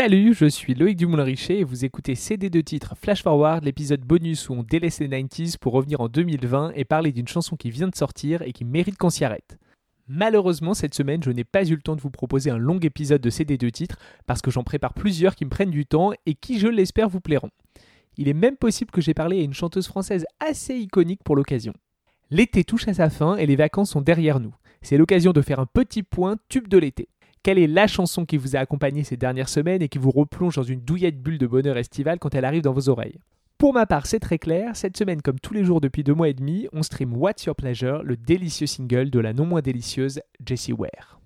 Salut, je suis Loïc Dumoulin-Richer et vous écoutez CD de titre Flash Forward, l'épisode bonus où on délaisse les 90s pour revenir en 2020 et parler d'une chanson qui vient de sortir et qui mérite qu'on s'y arrête. Malheureusement, cette semaine, je n'ai pas eu le temps de vous proposer un long épisode de CD de titres parce que j'en prépare plusieurs qui me prennent du temps et qui, je l'espère, vous plairont. Il est même possible que j'ai parlé à une chanteuse française assez iconique pour l'occasion. L'été touche à sa fin et les vacances sont derrière nous. C'est l'occasion de faire un petit point tube de l'été. Quelle est la chanson qui vous a accompagné ces dernières semaines et qui vous replonge dans une douillette bulle de bonheur estival quand elle arrive dans vos oreilles? Pour ma part, c'est très clair, cette semaine comme tous les jours depuis deux mois et demi, on stream What's Your Pleasure, le délicieux single de la non moins délicieuse Jessie Ware.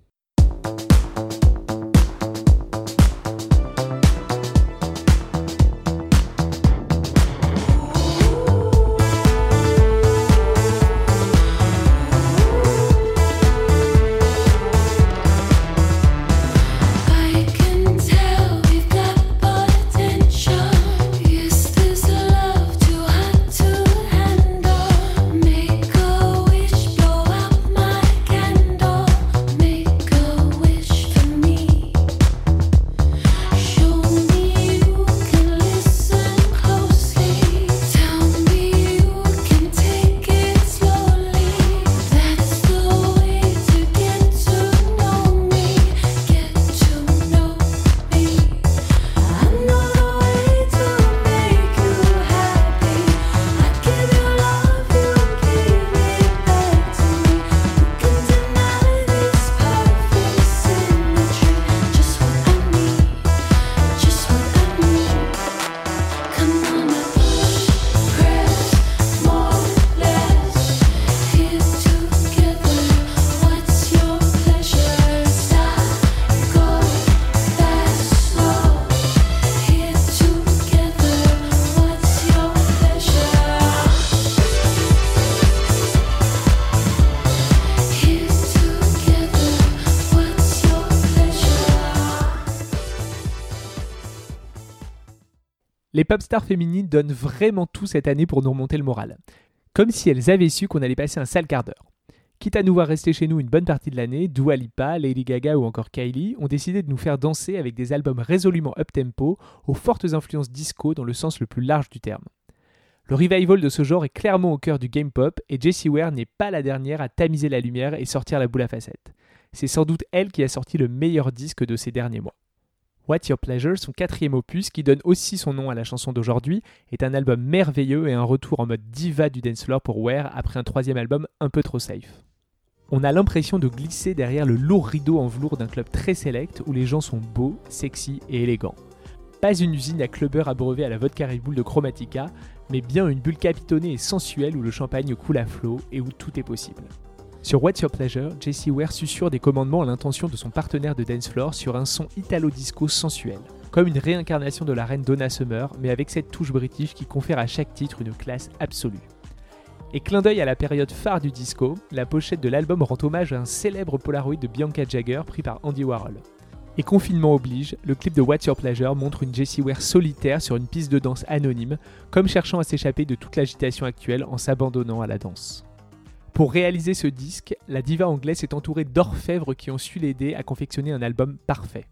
Les pop stars féminines donnent vraiment tout cette année pour nous remonter le moral. Comme si elles avaient su qu'on allait passer un sale quart d'heure. Quitte à nous voir rester chez nous une bonne partie de l'année, Dua Lipa, Lady Gaga ou encore Kylie ont décidé de nous faire danser avec des albums résolument up-tempo, aux fortes influences disco dans le sens le plus large du terme. Le revival de ce genre est clairement au cœur du game pop et Jessie Ware n'est pas la dernière à tamiser la lumière et sortir la boule à facettes. C'est sans doute elle qui a sorti le meilleur disque de ces derniers mois. What's Your Pleasure, son quatrième opus, qui donne aussi son nom à la chanson d'aujourd'hui, est un album merveilleux et un retour en mode diva du dance floor pour Ware après un troisième album un peu trop safe. On a l'impression de glisser derrière le lourd rideau en velours d'un club très select où les gens sont beaux, sexy et élégants. Pas une usine à clubbers abreuvés à la vodka Red de Chromatica, mais bien une bulle capitonnée et sensuelle où le champagne coule à flot et où tout est possible. Sur What's Your Pleasure, Jessie Ware susurre des commandements à l'intention de son partenaire de dance floor sur un son italo-disco sensuel, comme une réincarnation de la reine Donna Summer, mais avec cette touche british qui confère à chaque titre une classe absolue. Et clin d'œil à la période phare du disco, la pochette de l'album rend hommage à un célèbre Polaroid de Bianca Jagger pris par Andy Warhol. Et confinement oblige, le clip de What's Your Pleasure montre une Jessie Ware solitaire sur une piste de danse anonyme, comme cherchant à s'échapper de toute l'agitation actuelle en s'abandonnant à la danse. Pour réaliser ce disque, la diva anglaise s'est entourée d'orfèvres qui ont su l'aider à confectionner un album parfait.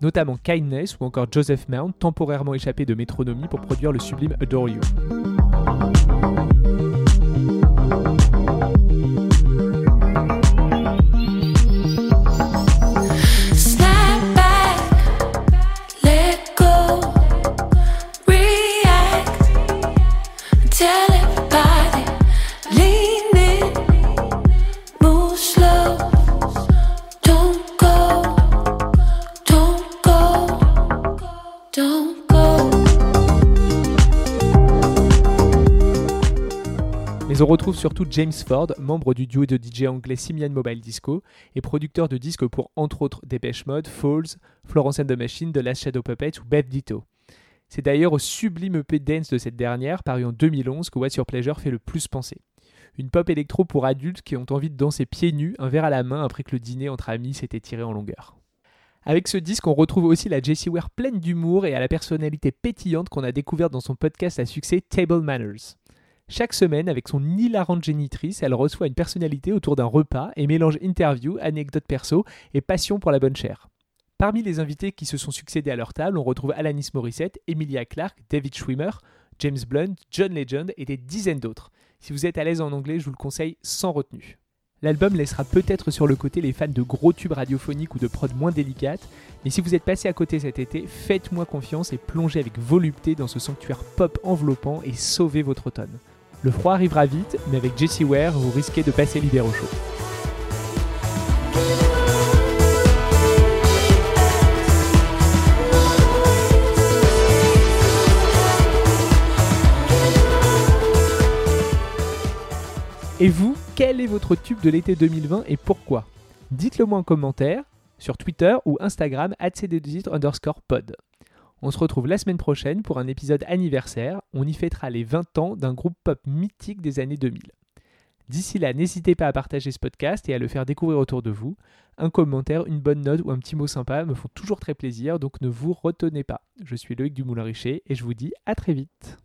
Notamment Kindness ou encore Joseph Mount, temporairement échappé de métronomie pour produire le sublime Adore You. Mais on retrouve surtout James Ford, membre du duo de DJ anglais Simian Mobile Disco et producteur de disques pour entre autres Dépêche Mode, Falls, Florence and the Machine, The Last Shadow Puppet ou Beth Ditto. C'est d'ailleurs au sublime EP dance de cette dernière, paru en 2011, que What's Your Pleasure fait le plus penser. Une pop électro pour adultes qui ont envie de danser pieds nus, un verre à la main après que le dîner entre amis s'était tiré en longueur. Avec ce disque, on retrouve aussi la Jessie Ware pleine d'humour et à la personnalité pétillante qu'on a découverte dans son podcast à succès Table Manners. Chaque semaine, avec son hilarante génitrice, elle reçoit une personnalité autour d'un repas et mélange interview, anecdotes perso et passion pour la bonne chair. Parmi les invités qui se sont succédés à leur table, on retrouve Alanis Morissette, Emilia Clarke, David Schwimmer, James Blunt, John Legend et des dizaines d'autres. Si vous êtes à l'aise en anglais, je vous le conseille sans retenue. L'album laissera peut-être sur le côté les fans de gros tubes radiophoniques ou de prod moins délicates, mais si vous êtes passé à côté cet été, faites-moi confiance et plongez avec volupté dans ce sanctuaire pop enveloppant et sauvez votre automne. Le froid arrivera vite, mais avec Jessie Ware, vous risquez de passer l'hiver au chaud. Et vous, quel est votre tube de l'été 2020 et pourquoi? Dites-le moi en commentaire sur Twitter ou Instagram underscore pod. On se retrouve la semaine prochaine pour un épisode anniversaire. On y fêtera les 20 ans d'un groupe pop mythique des années 2000. D'ici là, n'hésitez pas à partager ce podcast et à le faire découvrir autour de vous. Un commentaire, une bonne note ou un petit mot sympa me font toujours très plaisir, donc ne vous retenez pas. Je suis Loïc Dumoulin-Richer et je vous dis à très vite.